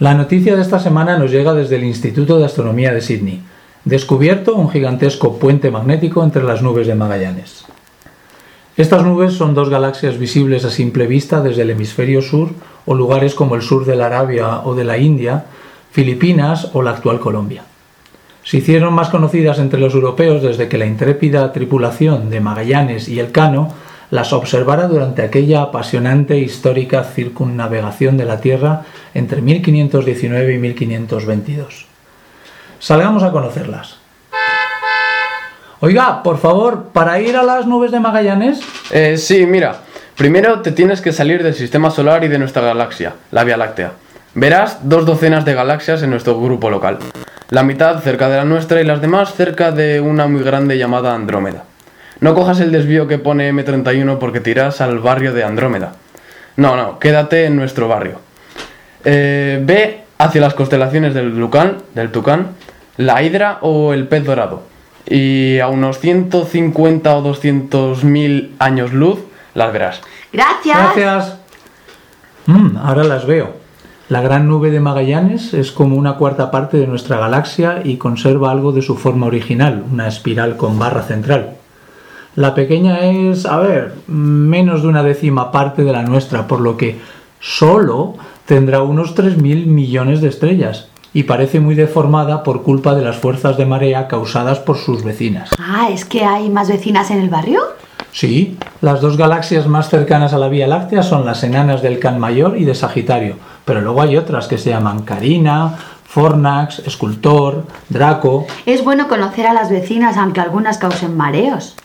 La noticia de esta semana nos llega desde el Instituto de Astronomía de Sydney. Descubierto un gigantesco puente magnético entre las nubes de Magallanes. Estas nubes son dos galaxias visibles a simple vista desde el hemisferio sur o lugares como el sur de la Arabia o de la India, Filipinas o la actual Colombia. Se hicieron más conocidas entre los europeos desde que la intrépida tripulación de Magallanes y Elcano las observara durante aquella apasionante e histórica circunnavegación de la Tierra entre 1519 y 1522. Salgamos a conocerlas. Oiga, por favor, para ir a las nubes de Magallanes. Eh, sí, mira. Primero te tienes que salir del sistema solar y de nuestra galaxia, la Vía Láctea. Verás dos docenas de galaxias en nuestro grupo local. La mitad cerca de la nuestra y las demás cerca de una muy grande llamada Andrómeda. No cojas el desvío que pone M31 porque tiras al barrio de Andrómeda. No, no, quédate en nuestro barrio. Eh, ve hacia las constelaciones del Lucán, del Tucán, la Hidra o el pez dorado. Y a unos 150 o 200 mil años luz las verás. Gracias. Gracias. Mm, ahora las veo. La gran nube de Magallanes es como una cuarta parte de nuestra galaxia y conserva algo de su forma original, una espiral con barra central. La pequeña es, a ver, menos de una décima parte de la nuestra, por lo que solo tendrá unos 3.000 millones de estrellas y parece muy deformada por culpa de las fuerzas de marea causadas por sus vecinas. Ah, ¿es que hay más vecinas en el barrio? Sí, las dos galaxias más cercanas a la Vía Láctea son las enanas del Can Mayor y de Sagitario, pero luego hay otras que se llaman Carina, Fornax, Escultor, Draco. Es bueno conocer a las vecinas, aunque algunas causen mareos.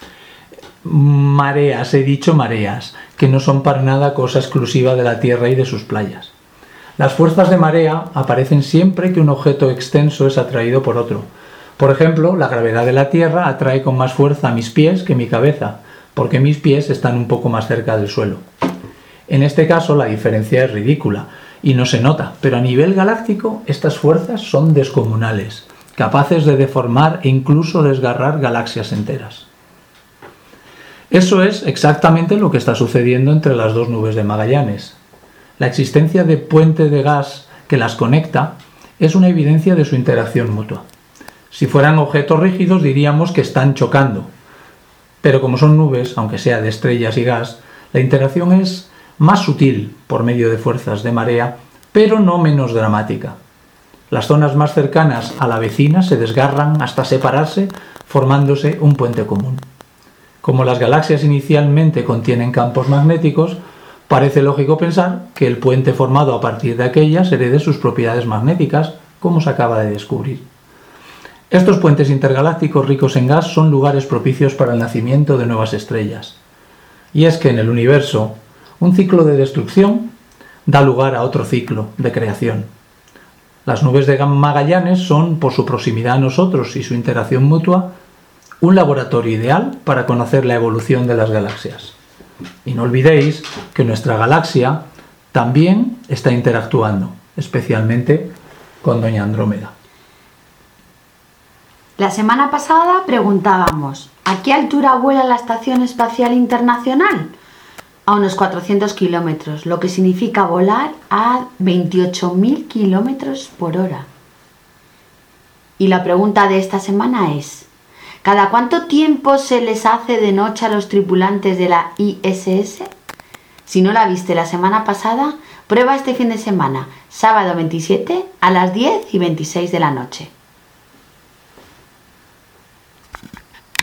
Mareas, he dicho mareas, que no son para nada cosa exclusiva de la Tierra y de sus playas. Las fuerzas de marea aparecen siempre que un objeto extenso es atraído por otro. Por ejemplo, la gravedad de la Tierra atrae con más fuerza mis pies que mi cabeza, porque mis pies están un poco más cerca del suelo. En este caso la diferencia es ridícula y no se nota, pero a nivel galáctico estas fuerzas son descomunales, capaces de deformar e incluso desgarrar galaxias enteras. Eso es exactamente lo que está sucediendo entre las dos nubes de Magallanes. La existencia de puente de gas que las conecta es una evidencia de su interacción mutua. Si fueran objetos rígidos diríamos que están chocando, pero como son nubes, aunque sea de estrellas y gas, la interacción es más sutil por medio de fuerzas de marea, pero no menos dramática. Las zonas más cercanas a la vecina se desgarran hasta separarse, formándose un puente común. Como las galaxias inicialmente contienen campos magnéticos, parece lógico pensar que el puente formado a partir de aquellas herede sus propiedades magnéticas, como se acaba de descubrir. Estos puentes intergalácticos ricos en gas son lugares propicios para el nacimiento de nuevas estrellas. Y es que en el universo, un ciclo de destrucción da lugar a otro ciclo de creación. Las nubes de Magallanes son, por su proximidad a nosotros y su interacción mutua, un laboratorio ideal para conocer la evolución de las galaxias. Y no olvidéis que nuestra galaxia también está interactuando, especialmente con Doña Andrómeda. La semana pasada preguntábamos, ¿a qué altura vuela la Estación Espacial Internacional? A unos 400 kilómetros, lo que significa volar a 28.000 kilómetros por hora. Y la pregunta de esta semana es, ¿Cada cuánto tiempo se les hace de noche a los tripulantes de la ISS? Si no la viste la semana pasada, prueba este fin de semana, sábado 27 a las 10 y 26 de la noche.